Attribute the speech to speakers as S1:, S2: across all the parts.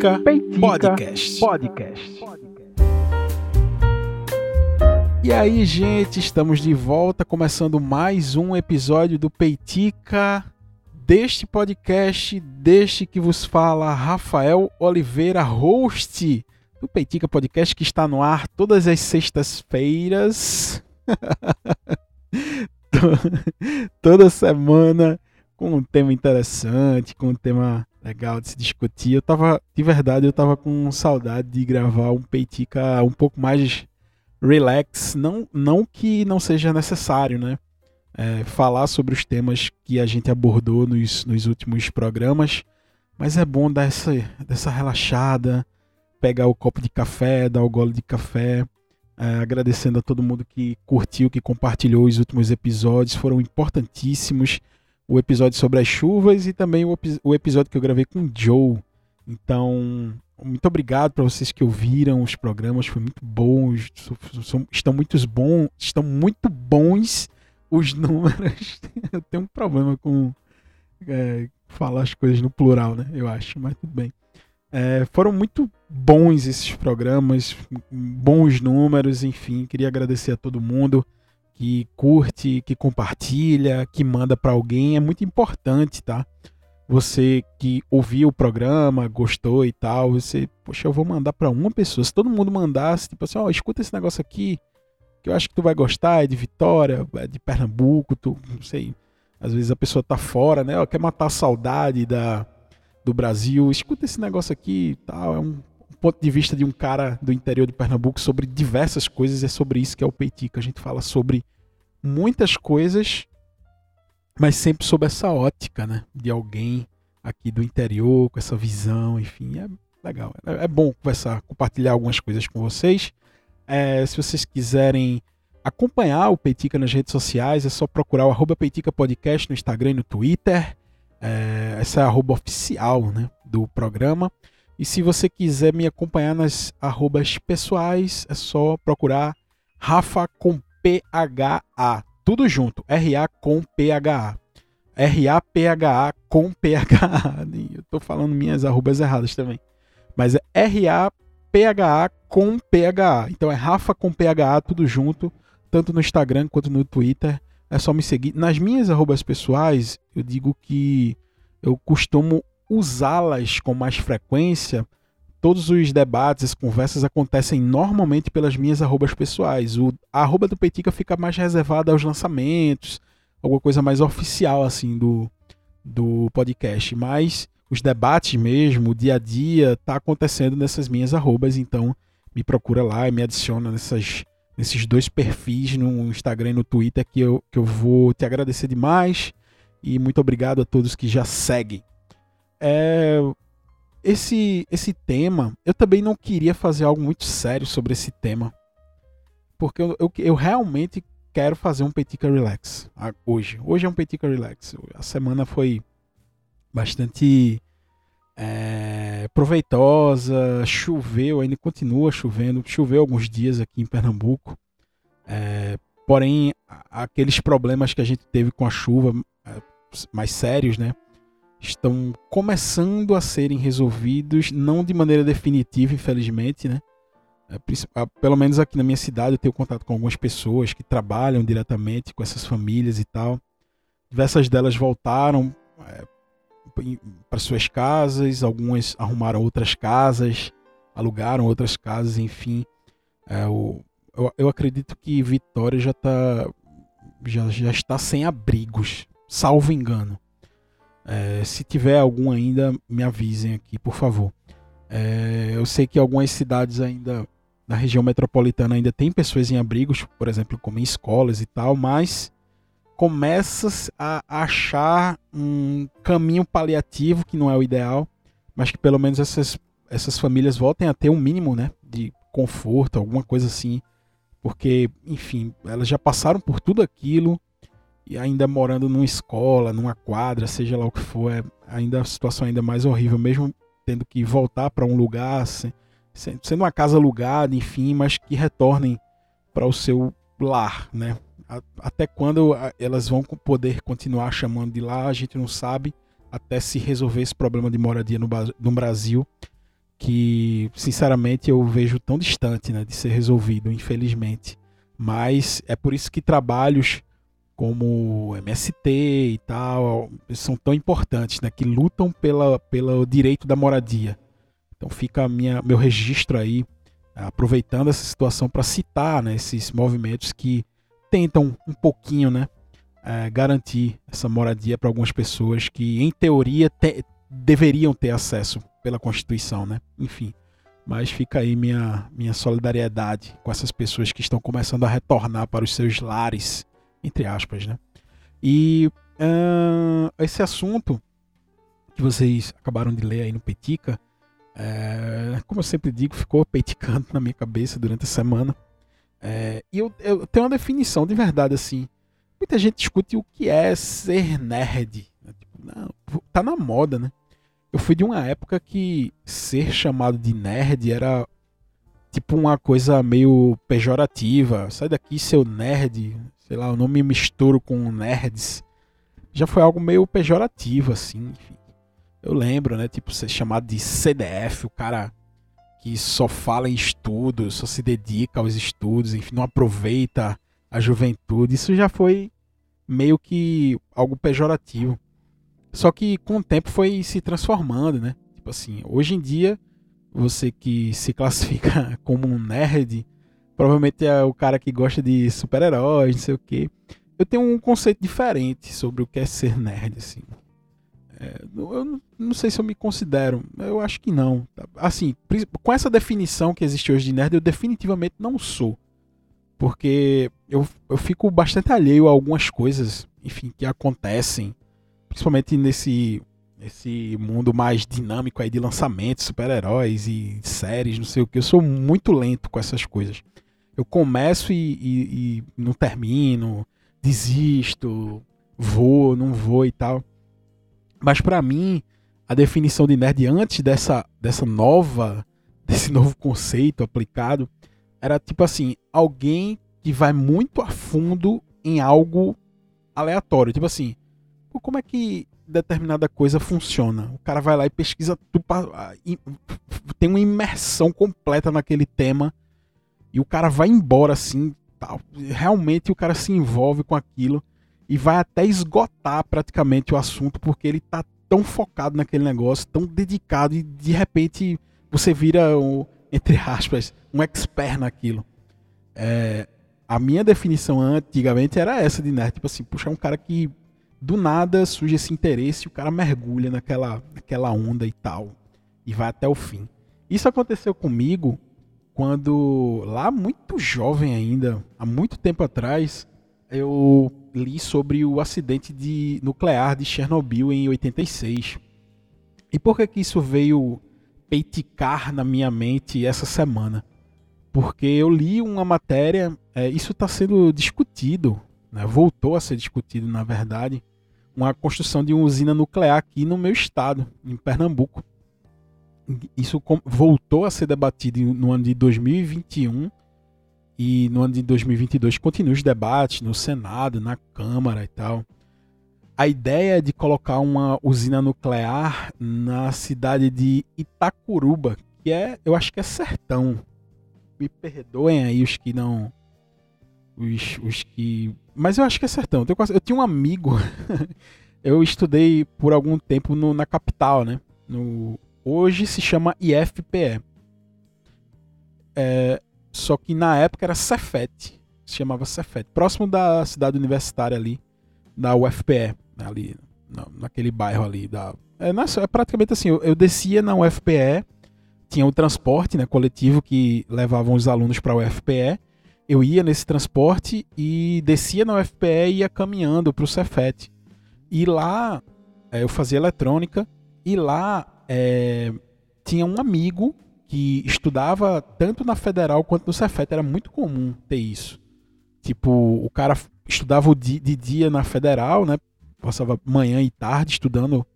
S1: Peitica, Peitica Podcast.
S2: Podcast.
S1: E aí, gente, estamos de volta, começando mais um episódio do Peitica, deste podcast, deste que vos fala Rafael Oliveira, host do Peitica Podcast, que está no ar todas as sextas-feiras. Toda semana com um tema interessante, com um tema legal de se discutir. Eu tava, de verdade, eu tava com saudade de gravar um Peitica um pouco mais relax, não, não que não seja necessário, né? É, falar sobre os temas que a gente abordou nos, nos últimos programas, mas é bom dar essa, dessa relaxada, pegar o copo de café, dar o gole de café, é, agradecendo a todo mundo que curtiu, que compartilhou os últimos episódios, foram importantíssimos. O episódio sobre as chuvas e também o, o episódio que eu gravei com o Joe. Então, muito obrigado para vocês que ouviram os programas, foi muito bom, estão muito bons, estão muito bons os números. Eu tenho um problema com é, falar as coisas no plural, né? Eu acho, mas tudo bem. É, foram muito bons esses programas, bons números, enfim. Queria agradecer a todo mundo que curte, que compartilha, que manda para alguém. É muito importante, tá? você que ouviu o programa, gostou e tal, você, poxa, eu vou mandar para uma pessoa. Se todo mundo mandasse, tipo assim, ó, oh, escuta esse negócio aqui, que eu acho que tu vai gostar, é de Vitória, é de Pernambuco, tu, não sei. Às vezes a pessoa tá fora, né? Ó, quer matar a saudade da, do Brasil. Escuta esse negócio aqui tal. É um ponto de vista de um cara do interior de Pernambuco sobre diversas coisas. É sobre isso que é o Peitica. A gente fala sobre muitas coisas mas sempre sob essa ótica, né? De alguém aqui do interior, com essa visão, enfim, é legal. É, é bom conversar, compartilhar algumas coisas com vocês. É, se vocês quiserem acompanhar o Peitica nas redes sociais, é só procurar o arroba Peitica Podcast no Instagram e no Twitter. É, essa é a arroba oficial né, do programa. E se você quiser me acompanhar nas arrobas pessoais, é só procurar Rafa com PHA tudo junto. RA com PHA. R-A-P-H-A com P-H-A. Eu tô falando minhas arrobas erradas também. Mas é R-A-P-H-A com P-H-A. Então é Rafa com P-H-A, tudo junto, tanto no Instagram quanto no Twitter. É só me seguir. Nas minhas arrobas pessoais, eu digo que eu costumo usá-las com mais frequência todos os debates, as conversas acontecem normalmente pelas minhas arrobas pessoais. O, a arroba do Petica fica mais reservada aos lançamentos, alguma coisa mais oficial assim do, do podcast. Mas os debates mesmo, o dia a dia, tá acontecendo nessas minhas arrobas, então me procura lá e me adiciona nessas, nesses dois perfis no Instagram e no Twitter que eu, que eu vou te agradecer demais. E muito obrigado a todos que já seguem. É, esse, esse tema, eu também não queria fazer algo muito sério sobre esse tema. Porque eu, eu, eu realmente quero fazer um Petica Relax hoje. Hoje é um Petica Relax. A semana foi bastante é, proveitosa, choveu, ainda continua chovendo. Choveu alguns dias aqui em Pernambuco. É, porém, aqueles problemas que a gente teve com a chuva é, mais sérios, né? Estão começando a serem resolvidos, não de maneira definitiva, infelizmente, né? É, pelo menos aqui na minha cidade eu tenho contato com algumas pessoas que trabalham diretamente com essas famílias e tal. Diversas delas voltaram é, para suas casas, algumas arrumaram outras casas, alugaram outras casas, enfim. É, o, eu, eu, acredito que Vitória já, tá, já, já está sem abrigos, salvo engano. É, se tiver algum ainda, me avisem aqui, por favor. É, eu sei que algumas cidades ainda da região metropolitana ainda tem pessoas em abrigos, por exemplo, como em escolas e tal, mas começa a achar um caminho paliativo que não é o ideal, mas que pelo menos essas, essas famílias voltem a ter um mínimo né, de conforto, alguma coisa assim, porque, enfim, elas já passaram por tudo aquilo, e ainda morando numa escola, numa quadra, seja lá o que for, é ainda a situação ainda mais horrível, mesmo tendo que voltar para um lugar, sendo uma casa alugada, enfim, mas que retornem para o seu lar, né? Até quando elas vão poder continuar chamando de lá, a gente não sabe, até se resolver esse problema de moradia no, no Brasil. que, sinceramente, eu vejo tão distante né, de ser resolvido, infelizmente. Mas é por isso que trabalhos como MST e tal são tão importantes, né, que lutam pela, pelo direito da moradia. Então fica minha, meu registro aí, aproveitando essa situação para citar né, esses movimentos que tentam um pouquinho né, é, garantir essa moradia para algumas pessoas que, em teoria, te, deveriam ter acesso pela Constituição, né? Enfim. Mas fica aí minha, minha solidariedade com essas pessoas que estão começando a retornar para os seus lares, entre aspas, né? E uh, esse assunto que vocês acabaram de ler aí no Petica, é, como eu sempre digo, ficou peticando na minha cabeça durante a semana. É, e eu, eu, tenho uma definição de verdade assim. Muita gente discute o que é ser nerd. Né? Tipo, não, tá na moda, né? Eu fui de uma época que ser chamado de nerd era tipo uma coisa meio pejorativa. Sai daqui, seu nerd. Sei lá, eu não me misturo com nerds. Já foi algo meio pejorativo, assim. Enfim. Eu lembro, né? Tipo, ser chamado de CDF, o cara que só fala em estudos, só se dedica aos estudos, enfim, não aproveita a juventude. Isso já foi meio que algo pejorativo. Só que com o tempo foi se transformando, né? Tipo assim, hoje em dia, você que se classifica como um nerd, provavelmente é o cara que gosta de super-heróis, não sei o quê. Eu tenho um conceito diferente sobre o que é ser nerd, assim. É, eu não sei se eu me considero, eu acho que não. Assim, com essa definição que existe hoje de nerd, eu definitivamente não sou. Porque eu, eu fico bastante alheio a algumas coisas, enfim, que acontecem principalmente nesse, nesse mundo mais dinâmico aí de lançamentos, super-heróis e séries, não sei o que, eu sou muito lento com essas coisas. Eu começo e, e, e não termino, desisto, vou, não vou e tal. Mas para mim, a definição de nerd antes dessa, dessa nova, desse novo conceito aplicado, era tipo assim, alguém que vai muito a fundo em algo aleatório. Tipo assim, como é que determinada coisa funciona? O cara vai lá e pesquisa tem uma imersão completa naquele tema e o cara vai embora assim, tal. realmente o cara se envolve com aquilo e vai até esgotar praticamente o assunto porque ele tá tão focado naquele negócio, tão dedicado e de repente você vira entre aspas, um expert naquilo. É, a minha definição antigamente era essa de nerd, tipo assim, puxar um cara que do nada surge esse interesse e o cara mergulha naquela, naquela onda e tal. E vai até o fim. Isso aconteceu comigo quando, lá muito jovem ainda, há muito tempo atrás, eu li sobre o acidente de nuclear de Chernobyl em 86. E por que, que isso veio peiticar na minha mente essa semana? Porque eu li uma matéria, é, isso está sendo discutido, né, voltou a ser discutido na verdade, uma construção de uma usina nuclear aqui no meu estado, em Pernambuco. Isso voltou a ser debatido no ano de 2021 e no ano de 2022 continua os debates no Senado, na Câmara e tal. A ideia é de colocar uma usina nuclear na cidade de Itacuruba, que é, eu acho que é sertão. Me perdoem aí os que não os, os que. Mas eu acho que é sertão. Eu, eu tinha um amigo. eu estudei por algum tempo no, na capital, né? No, hoje se chama IFPE. É, só que na época era Cefet. Se chamava Cefet. Próximo da cidade universitária ali, da UFPE. Ali, na, naquele bairro ali. Da, é, é praticamente assim. Eu, eu descia na UFPE. Tinha o transporte né, coletivo que levavam os alunos para a UFPE eu ia nesse transporte e descia na UFPE e ia caminhando para o Cefet. E lá é, eu fazia eletrônica e lá é, tinha um amigo que estudava tanto na Federal quanto no Cefet. Era muito comum ter isso. Tipo, o cara estudava de dia na Federal, né? Passava manhã e tarde estudando.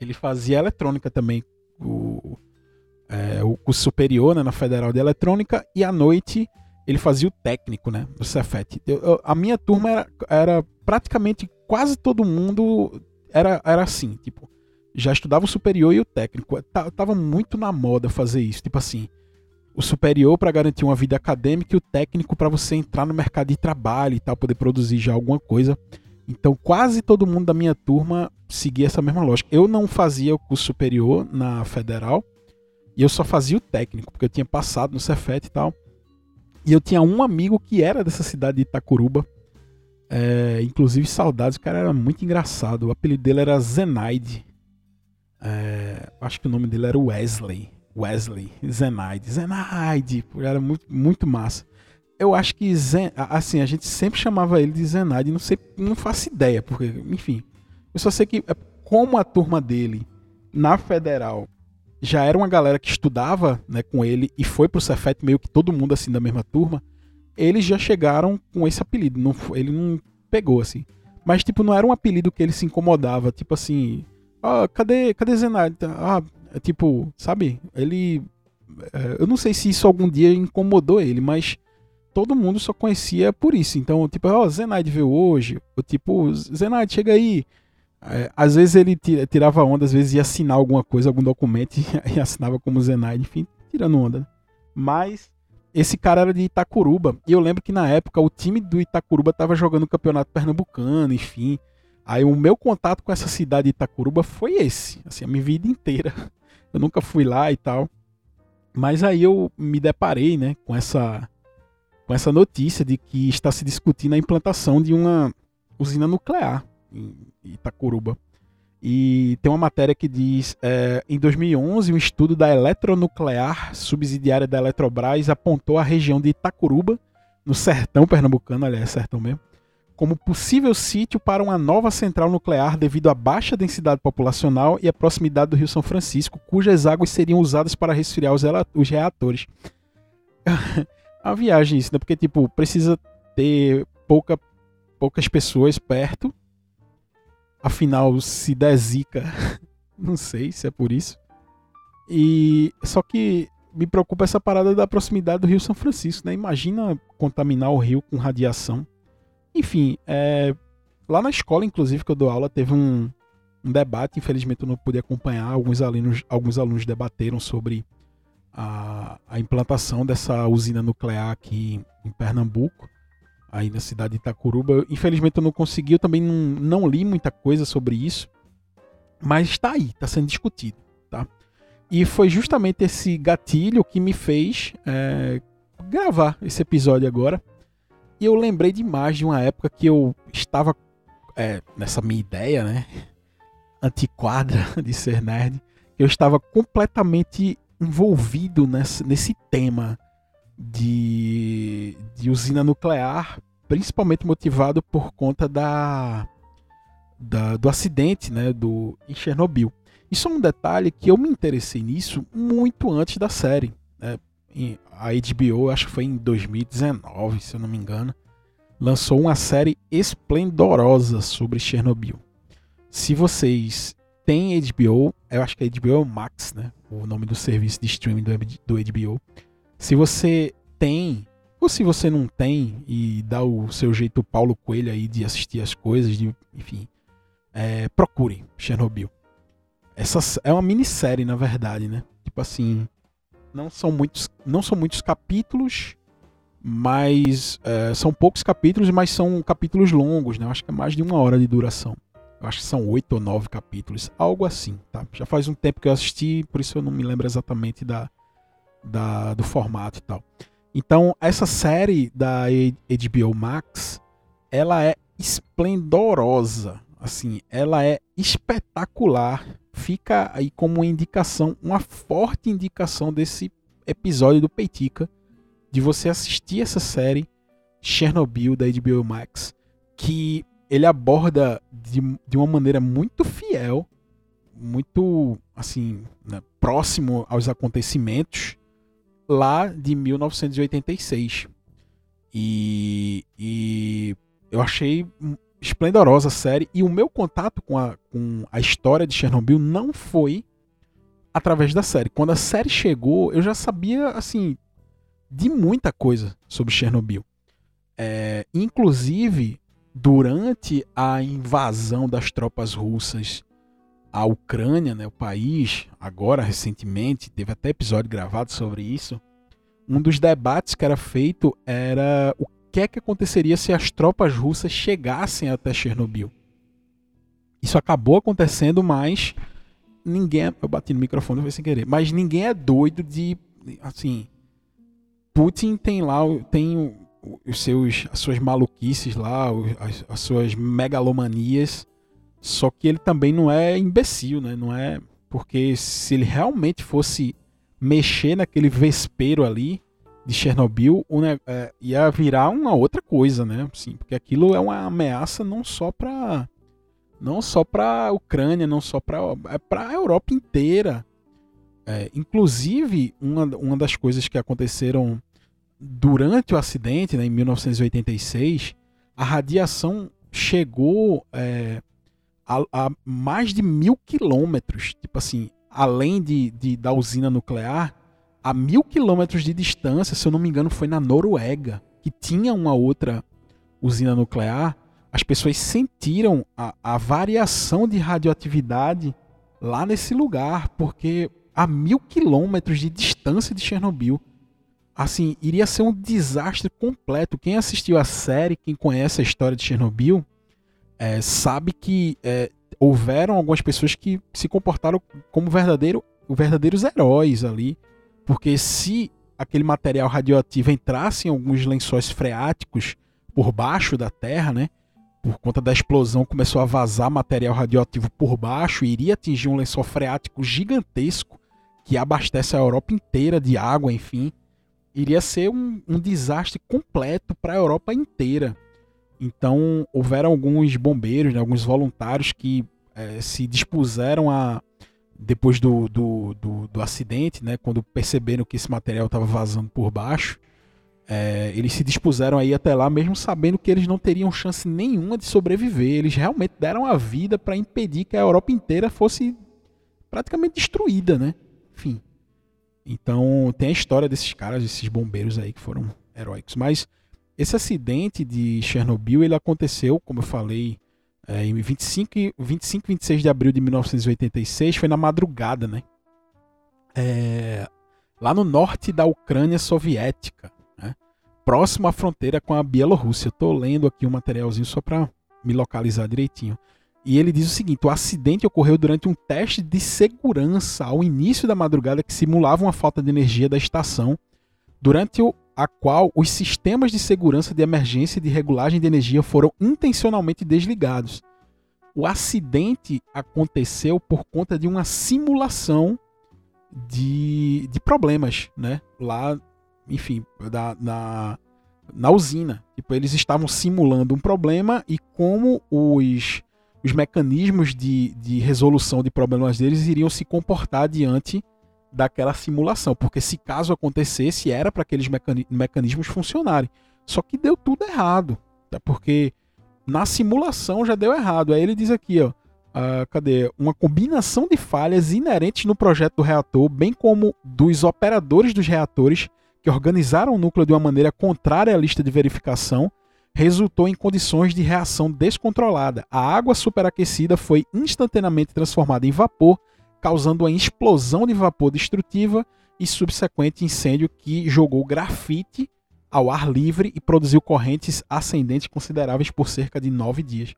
S1: Ele fazia eletrônica também. O, é, o curso superior né, na Federal de Eletrônica. E à noite ele fazia o técnico, né? No Cefet. Eu, eu, a minha turma era, era praticamente quase todo mundo era, era assim, tipo, já estudava o superior e o técnico. Tava muito na moda fazer isso. Tipo assim, o superior para garantir uma vida acadêmica e o técnico para você entrar no mercado de trabalho e tal, poder produzir já alguma coisa. Então, quase todo mundo da minha turma seguia essa mesma lógica. Eu não fazia o curso superior na federal e eu só fazia o técnico, porque eu tinha passado no Cefet e tal. E eu tinha um amigo que era dessa cidade de Itacuruba. É, inclusive, saudades, o cara era muito engraçado. O apelido dele era Zenaide. É, acho que o nome dele era Wesley. Wesley, Zenaide. Zenaide, era muito, muito massa. Eu acho que, Zen, assim, a gente sempre chamava ele de Zenaide, não sei, não faço ideia, porque, enfim. Eu só sei que, é, como a turma dele na Federal já era uma galera que estudava né, com ele e foi pro Cefet meio que todo mundo assim da mesma turma, eles já chegaram com esse apelido. Não, ele não pegou assim. Mas, tipo, não era um apelido que ele se incomodava. Tipo assim, ah, cadê, cadê Zenaide? Ah, é tipo, sabe? Ele. É, eu não sei se isso algum dia incomodou ele, mas todo mundo só conhecia por isso. Então, tipo, ó, oh, Zenaide veio hoje. Ou tipo, Zenaide, chega aí. É, às vezes ele tirava onda, às vezes ia assinar alguma coisa, algum documento e, assinava como Zenaide, enfim, tirando onda. Mas esse cara era de Itacuruba. E eu lembro que na época o time do Itacuruba estava jogando o campeonato pernambucano, enfim. Aí o meu contato com essa cidade de Itacuruba foi esse, assim, a minha vida inteira. Eu nunca fui lá e tal. Mas aí eu me deparei, né, com essa com essa notícia de que está se discutindo a implantação de uma usina nuclear em Itacuruba. E tem uma matéria que diz: é, em 2011, um estudo da eletronuclear subsidiária da Eletrobras apontou a região de Itacuruba, no sertão pernambucano, aliás, sertão mesmo, como possível sítio para uma nova central nuclear devido à baixa densidade populacional e à proximidade do Rio São Francisco, cujas águas seriam usadas para resfriar os, os reatores. a viagem isso, né? Porque, tipo, precisa ter pouca, poucas pessoas perto. Afinal, se der zica, não sei se é por isso. E só que me preocupa essa parada da proximidade do Rio São Francisco, né? Imagina contaminar o rio com radiação. Enfim, é, lá na escola, inclusive, que eu dou aula, teve um, um debate. Infelizmente, eu não pude acompanhar. Alguns alunos, alguns alunos debateram sobre a, a implantação dessa usina nuclear aqui em Pernambuco, aí na cidade de Itacuruba. Infelizmente, eu não consegui. Eu também não, não li muita coisa sobre isso. Mas está aí, está sendo discutido. Tá? E foi justamente esse gatilho que me fez é, gravar esse episódio agora e eu lembrei demais de uma época que eu estava é, nessa minha ideia, né? Antiquadra de ser nerd. Eu estava completamente envolvido nesse, nesse tema de, de usina nuclear, principalmente motivado por conta da, da, do acidente né, do, em Chernobyl. Isso é um detalhe que eu me interessei nisso muito antes da série. Né? A HBO, acho que foi em 2019, se eu não me engano, lançou uma série esplendorosa sobre Chernobyl. Se vocês têm HBO, eu acho que é HBO Max, né? O nome do serviço de streaming do, HBO. Se você tem, ou se você não tem e dá o seu jeito Paulo Coelho aí de assistir as coisas, de, enfim, é, procure Chernobyl. Essa é uma minissérie, na verdade, né? Tipo assim, não são muitos, não são muitos capítulos, mas é, são poucos capítulos, mas são capítulos longos, né? Eu acho que é mais de uma hora de duração. Eu acho que são oito ou nove capítulos, algo assim, tá? Já faz um tempo que eu assisti, por isso eu não me lembro exatamente da, da do formato e tal. Então, essa série da HBO Max, ela é esplendorosa, assim, ela é espetacular fica aí como uma indicação, uma forte indicação desse episódio do Peitica, de você assistir essa série Chernobyl da HBO Max, que ele aborda de, de uma maneira muito fiel, muito assim, né, próximo aos acontecimentos lá de 1986. E, e eu achei esplendorosa série. E o meu contato com a, com a história de Chernobyl não foi através da série. Quando a série chegou, eu já sabia, assim, de muita coisa sobre Chernobyl. É, inclusive, durante a invasão das tropas russas a Ucrânia, né, o país, agora recentemente, teve até episódio gravado sobre isso. Um dos debates que era feito era o que é que aconteceria se as tropas russas chegassem até Chernobyl. Isso acabou acontecendo, mas ninguém. É, eu bati no microfone foi sem querer. Mas ninguém é doido de. Assim. Putin tem lá. Tem os seus, as suas maluquices lá, as, as suas megalomanias. Só que ele também não é imbecil, né? Não é. Porque se ele realmente fosse mexer naquele vespeiro ali de Chernobyl, é, ia virar uma outra coisa, né? Sim, porque aquilo é uma ameaça não só para não só para a Ucrânia, não só para é para a Europa inteira. É, inclusive, uma, uma das coisas que aconteceram durante o acidente, né, em 1986, a radiação chegou é, a, a, mais de mil quilômetros. Tipo assim, além de, de, da usina nuclear, a mil quilômetros de distância, se eu não me engano, foi na Noruega, que tinha uma outra usina nuclear as pessoas sentiram a, a variação de radioatividade lá nesse lugar, porque a mil quilômetros de distância de Chernobyl, assim, iria ser um desastre completo. Quem assistiu a série, quem conhece a história de Chernobyl, é, sabe que é, houveram algumas pessoas que se comportaram como verdadeiro, verdadeiros heróis ali, porque se aquele material radioativo entrasse em alguns lençóis freáticos por baixo da Terra, né, por conta da explosão, começou a vazar material radioativo por baixo e iria atingir um lençol freático gigantesco que abastece a Europa inteira de água, enfim. Iria ser um, um desastre completo para a Europa inteira. Então, houveram alguns bombeiros, né, alguns voluntários que é, se dispuseram a, depois do, do, do, do acidente, né, quando perceberam que esse material estava vazando por baixo, é, eles se dispuseram aí até lá, mesmo sabendo que eles não teriam chance nenhuma de sobreviver. Eles realmente deram a vida para impedir que a Europa inteira fosse praticamente destruída, né? Enfim. Então tem a história desses caras, desses bombeiros aí que foram heróicos. Mas esse acidente de Chernobyl ele aconteceu, como eu falei, é, em 25, 25 26 de abril de 1986, foi na madrugada, né? É, lá no norte da Ucrânia soviética próximo à fronteira com a Bielorrússia. Estou lendo aqui um materialzinho só para me localizar direitinho. E ele diz o seguinte: o acidente ocorreu durante um teste de segurança ao início da madrugada que simulava uma falta de energia da estação, durante o, a qual os sistemas de segurança de emergência e de regulagem de energia foram intencionalmente desligados. O acidente aconteceu por conta de uma simulação de, de problemas, né? Lá enfim, da, na, na usina. Tipo, eles estavam simulando um problema e como os, os mecanismos de, de resolução de problemas deles iriam se comportar diante daquela simulação. Porque se caso acontecesse, era para aqueles mecanismos funcionarem. Só que deu tudo errado. Tá? Porque na simulação já deu errado. Aí ele diz aqui, ó. Uh, cadê? Uma combinação de falhas inerentes no projeto do reator, bem como dos operadores dos reatores, que organizaram o núcleo de uma maneira contrária à lista de verificação, resultou em condições de reação descontrolada. A água superaquecida foi instantaneamente transformada em vapor, causando uma explosão de vapor destrutiva e subsequente incêndio que jogou grafite ao ar livre e produziu correntes ascendentes consideráveis por cerca de nove dias.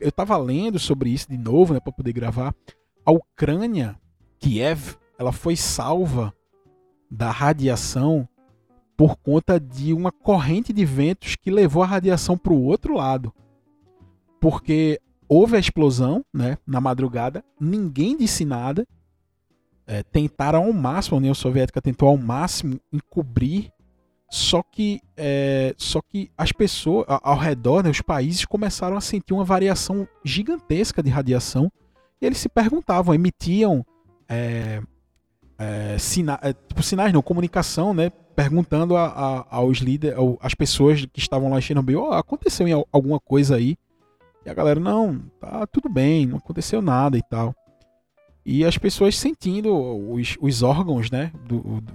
S1: Eu estava lendo sobre isso de novo, né, para poder gravar. A Ucrânia, Kiev, ela foi salva da radiação por conta de uma corrente de ventos que levou a radiação para o outro lado. Porque houve a explosão né, na madrugada, ninguém disse nada. É, tentaram ao máximo, a União Soviética tentou ao máximo encobrir, só que, é, só que as pessoas ao redor, né, os países começaram a sentir uma variação gigantesca de radiação e eles se perguntavam, emitiam é, é, sina é, tipo, sinais, não, comunicação, né? Perguntando a, a, aos líderes, às pessoas que estavam lá em Chernobyl, oh, aconteceu alguma coisa aí? E a galera, não, tá tudo bem, não aconteceu nada e tal. E as pessoas sentindo, os, os órgãos, né, do, do,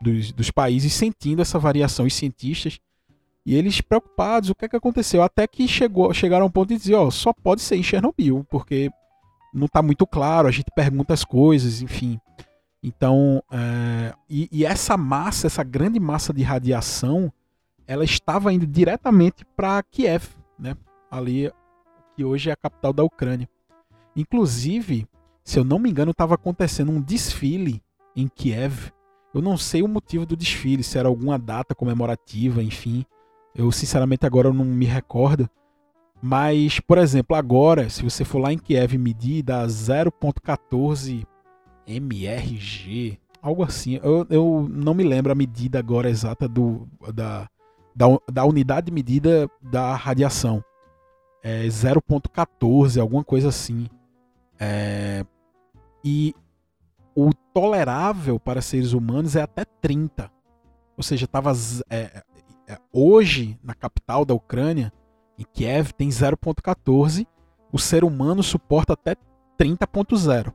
S1: dos, dos países sentindo essa variação, os cientistas, e eles preocupados, o que é que aconteceu? Até que chegou, chegaram a um ponto de dizer, ó, só pode ser em Chernobyl, porque não está muito claro, a gente pergunta as coisas, enfim. Então, é, e, e, essa massa, essa grande massa de radiação, ela estava indo diretamente para Kiev, né? Ali, hoje é a capital da Ucrânia. Inclusive, se eu não me engano, estava acontecendo um desfile em Kiev. Eu não sei o motivo do desfile, se era alguma data comemorativa, enfim. Eu sinceramente agora não me recordo. Mas, por exemplo, agora, se você for lá em Kiev medir, dá 0.14 MRG, algo assim. Eu, eu não me lembro a medida agora exata do, da, da, da unidade de medida da radiação. É 0.14, alguma coisa assim. É, e o tolerável para seres humanos é até 30. Ou seja, tava, é, é, hoje, na capital da Ucrânia, em Kiev, tem 0.14. O ser humano suporta até 30.0.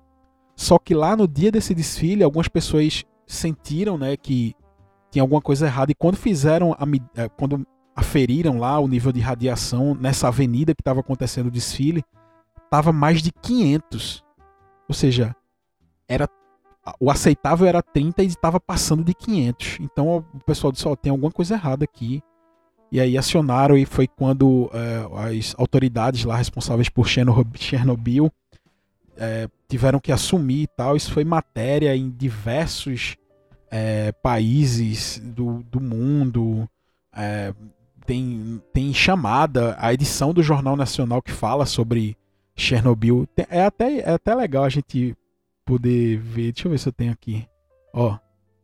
S1: Só que lá no dia desse desfile, algumas pessoas sentiram né, que tinha alguma coisa errada. E quando fizeram, a, é, quando aferiram lá o nível de radiação nessa avenida que estava acontecendo o desfile, estava mais de 500. Ou seja, era o aceitável era 30 e estava passando de 500. Então o pessoal disse: oh, tem alguma coisa errada aqui. E aí acionaram e foi quando é, as autoridades lá responsáveis por Chernobyl é, tiveram que assumir e tal. Isso foi matéria em diversos é, países do, do mundo. Tem, tem chamada, a edição do Jornal Nacional que fala sobre Chernobyl. É até, é até legal a gente poder ver. Deixa eu ver se eu tenho aqui. Ó.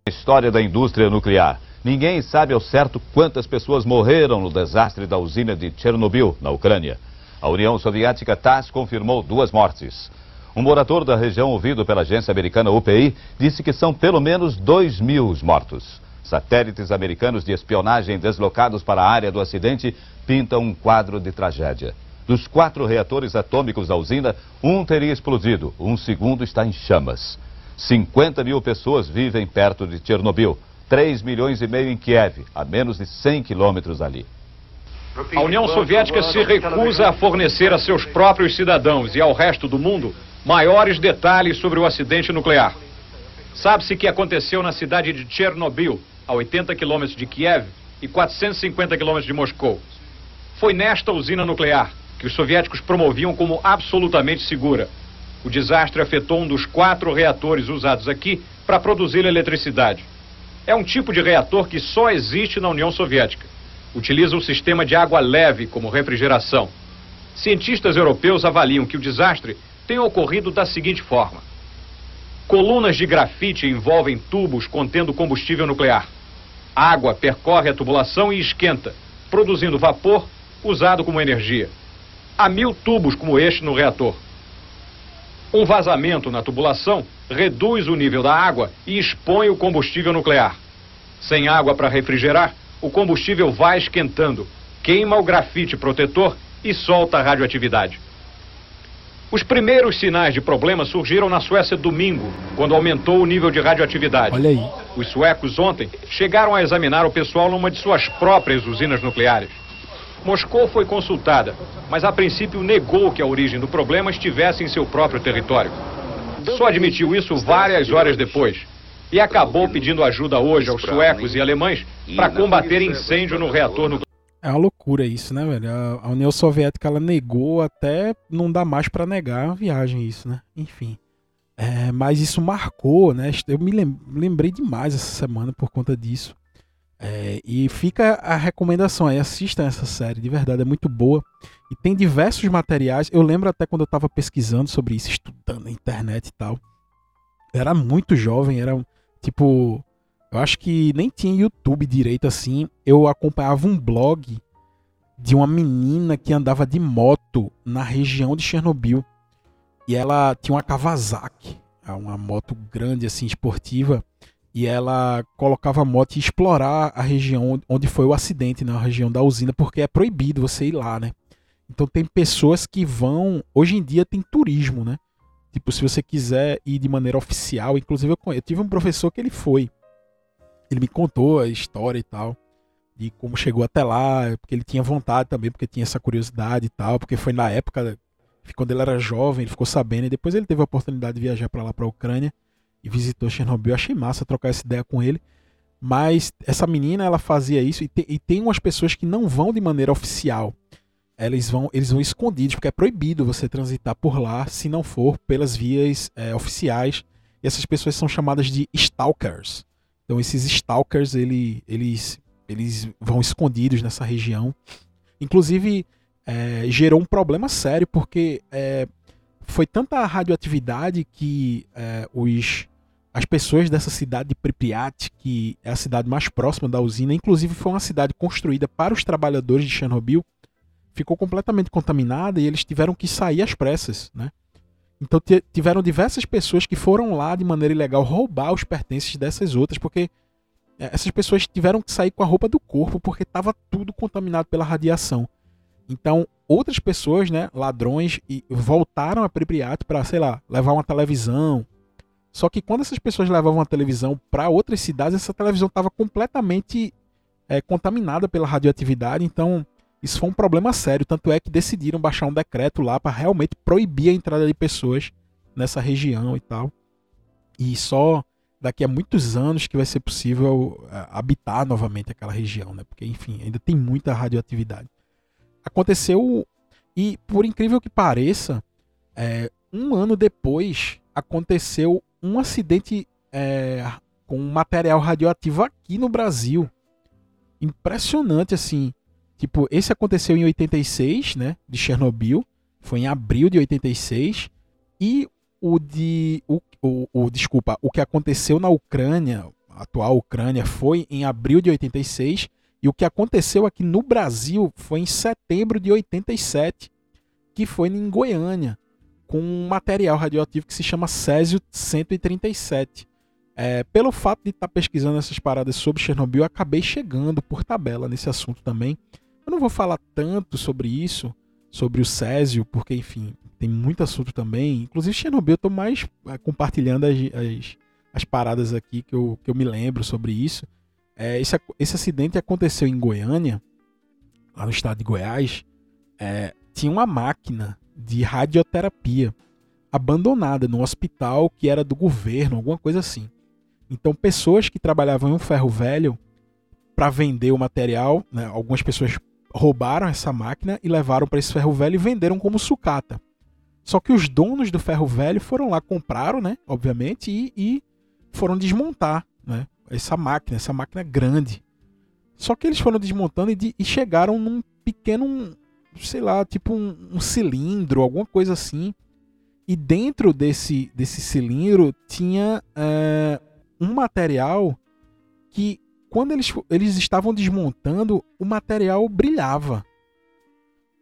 S2: História da indústria nuclear. Ninguém sabe ao certo quantas pessoas morreram no desastre da usina de Chernobyl, na Ucrânia. A União Soviética TASS confirmou duas mortes. Um morador da região ouvido pela agência americana UPI disse que são pelo menos 2 mil os mortos. Satélites americanos de espionagem deslocados para a área do acidente pintam um quadro de tragédia. Dos quatro reatores atômicos da usina, um teria explodido, um segundo está em chamas. 50 mil pessoas vivem perto de Chernobyl. 3 milhões e meio em Kiev, a menos de 100 quilômetros ali.
S3: A União Soviética se recusa a fornecer a seus próprios cidadãos e ao resto do mundo maiores detalhes sobre o acidente nuclear. Sabe-se que aconteceu na cidade de Chernobyl, a 80 quilômetros de Kiev e 450 quilômetros de Moscou. Foi nesta usina nuclear que os soviéticos promoviam como absolutamente segura. O desastre afetou um dos quatro reatores usados aqui para produzir eletricidade. É um tipo de reator que só existe na União Soviética. Utiliza um sistema de água leve como refrigeração. Cientistas europeus avaliam que o desastre tem ocorrido da seguinte forma: colunas de grafite envolvem tubos contendo combustível nuclear. água percorre a tubulação e esquenta, produzindo vapor usado como energia. Há mil tubos como este no reator. Um vazamento na tubulação reduz o nível da água e expõe o combustível nuclear. Sem água para refrigerar, o combustível vai esquentando, queima o grafite protetor e solta a radioatividade. Os primeiros sinais de problema surgiram na Suécia domingo, quando aumentou o nível de radioatividade.
S1: Olha aí.
S3: Os suecos ontem chegaram a examinar o pessoal numa de suas próprias usinas nucleares. Moscou foi consultada, mas a princípio negou que a origem do problema estivesse em seu próprio território. Só admitiu isso várias horas depois e acabou pedindo ajuda hoje aos suecos e alemães para combater incêndio no reator nuclear.
S1: É uma loucura isso, né, velho? A União Soviética ela negou até não dá mais para negar a viagem isso, né? Enfim. É, mas isso marcou, né? Eu me lembrei demais essa semana por conta disso. É, e fica a recomendação aí, assistam essa série, de verdade, é muito boa. E tem diversos materiais. Eu lembro até quando eu estava pesquisando sobre isso, estudando na internet e tal. Era muito jovem, era tipo. Eu acho que nem tinha YouTube direito assim. Eu acompanhava um blog de uma menina que andava de moto na região de Chernobyl. E ela tinha uma Kawasaki, uma moto grande assim, esportiva e ela colocava a moto e explorar a região onde foi o acidente, na né, região da usina, porque é proibido você ir lá, né? Então tem pessoas que vão, hoje em dia tem turismo, né? Tipo, se você quiser ir de maneira oficial, inclusive eu, eu tive um professor que ele foi. Ele me contou a história e tal, de como chegou até lá, porque ele tinha vontade também, porque tinha essa curiosidade e tal, porque foi na época quando ele era jovem, ele ficou sabendo, e depois ele teve a oportunidade de viajar para lá, para a Ucrânia, e visitou Chernobyl. Eu achei massa trocar essa ideia com ele. Mas essa menina, ela fazia isso, e, te, e tem umas pessoas que não vão de maneira oficial. Eles vão, eles vão escondidos, porque é proibido você transitar por lá se não for pelas vias é, oficiais. E essas pessoas são chamadas de stalkers. Então esses stalkers, ele, eles, eles vão escondidos nessa região. Inclusive, é, gerou um problema sério, porque é, foi tanta radioatividade que é, os, as pessoas dessa cidade de Pripyat, que é a cidade mais próxima da usina, inclusive foi uma cidade construída para os trabalhadores de Chernobyl, ficou completamente contaminada e eles tiveram que sair às pressas, né? Então tiveram diversas pessoas que foram lá de maneira ilegal roubar os pertences dessas outras, porque é, essas pessoas tiveram que sair com a roupa do corpo porque estava tudo contaminado pela radiação. Então, outras pessoas, né, ladrões, voltaram a Pripyat para, sei lá, levar uma televisão. Só que quando essas pessoas levavam a televisão para outras cidades, essa televisão estava completamente é, contaminada pela radioatividade. Então, isso foi um problema sério. Tanto é que decidiram baixar um decreto lá para realmente proibir a entrada de pessoas nessa região e tal. E só daqui a muitos anos que vai ser possível é, habitar novamente aquela região, né? Porque, enfim, ainda tem muita radioatividade aconteceu e por incrível que pareça, é, um ano depois aconteceu um acidente é, com material radioativo aqui no Brasil. Impressionante assim. Tipo, esse aconteceu em 86, né, de Chernobyl, foi em abril de 86, e o de o, o, o desculpa, o que aconteceu na Ucrânia, atual Ucrânia, foi em abril de 86 e o que aconteceu aqui no Brasil foi em setembro de 87, que foi em Goiânia, com um material radioativo que se chama Césio 137. É, pelo fato de estar tá pesquisando essas paradas sobre Chernobyl, acabei chegando por tabela nesse assunto também. Eu não vou falar tanto sobre isso, sobre o Césio, porque, enfim, tem muito assunto também. Inclusive, Chernobyl, eu estou mais é, compartilhando as, as, as, paradas aqui que eu, que eu me lembro sobre isso. É, esse, esse acidente aconteceu em Goiânia, lá no estado de Goiás. É, tinha uma máquina de radioterapia abandonada no hospital que era do governo, alguma coisa assim. Então, pessoas que trabalhavam em um ferro velho para vender o material, né, algumas pessoas roubaram essa máquina e levaram para esse ferro velho e venderam como sucata. Só que os donos do ferro velho foram lá, compraram, né, obviamente, e, e foram desmontar, né, essa máquina, essa máquina grande. Só que eles foram desmontando e, de, e chegaram num pequeno, sei lá, tipo um, um, cilindro, alguma coisa assim. E dentro desse, desse cilindro tinha é, um material que, quando eles, eles estavam desmontando, o material brilhava.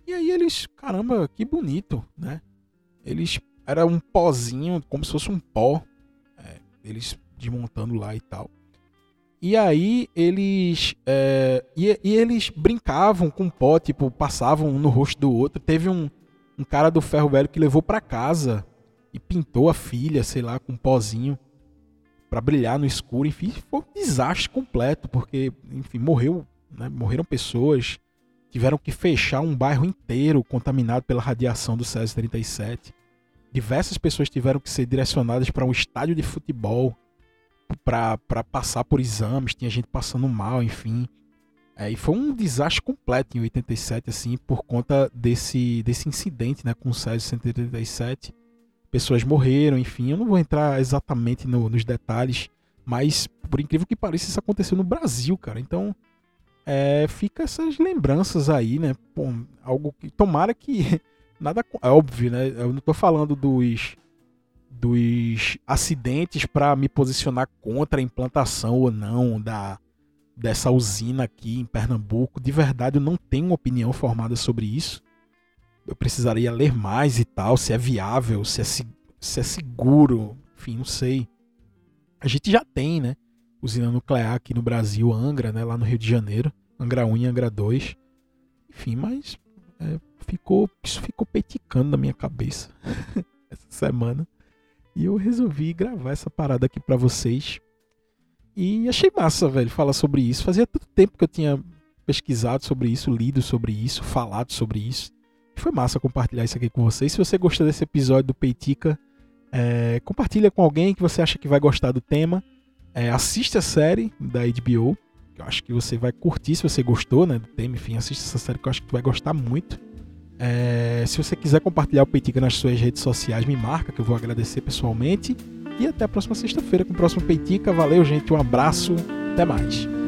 S1: E aí eles, caramba, que bonito, né? Eles era um pozinho, como se fosse um pó. É, eles desmontando lá e tal. E aí eles. É, e, e, eles brincavam com pó, tipo, passavam um no rosto do outro. Teve um, um cara do ferro velho que levou para casa e pintou a filha, sei lá, com um pozinho para brilhar no escuro. Enfim, foi um desastre completo, porque, enfim, morreu, né, morreram pessoas. Tiveram que fechar um bairro inteiro contaminado pela radiação do Césio 37. Diversas pessoas tiveram que ser direcionadas para um estádio de futebol para passar por exames, tinha gente passando mal, enfim. É, e foi um desastre completo em 87, assim, por conta desse, desse incidente né, com o Césio 137. Pessoas morreram, enfim. Eu não vou entrar exatamente no, nos detalhes, mas por incrível que pareça, isso aconteceu no Brasil, cara. Então, é, fica essas lembranças aí, né? Pô, algo que. Tomara que. Nada. É óbvio, né? Eu não tô falando dos dos acidentes para me posicionar contra a implantação ou não da dessa usina aqui em Pernambuco. De verdade, eu não tenho uma opinião formada sobre isso. Eu precisaria ler mais e tal, se é viável, se é, se é seguro, enfim, não sei. A gente já tem, né? Usina nuclear aqui no Brasil, Angra, né? Lá no Rio de Janeiro. Angra 1 e Angra 2. Enfim, mas é, ficou, isso ficou peticando na minha cabeça essa semana. E eu resolvi gravar essa parada aqui para vocês. E achei massa, velho, falar sobre isso. Fazia tanto tempo que eu tinha pesquisado sobre isso, lido sobre isso, falado sobre isso. Foi massa compartilhar isso aqui com vocês. Se você gostou desse episódio do Peitica, é, compartilha com alguém que você acha que vai gostar do tema. É, assiste a série da HBO, que eu acho que você vai curtir se você gostou né, do tema. Enfim, assiste essa série que eu acho que tu vai gostar muito. É, se você quiser compartilhar o Peitica nas suas redes sociais, me marca, que eu vou agradecer pessoalmente. E até a próxima sexta-feira com o próximo Peitica. Valeu, gente. Um abraço. Até mais.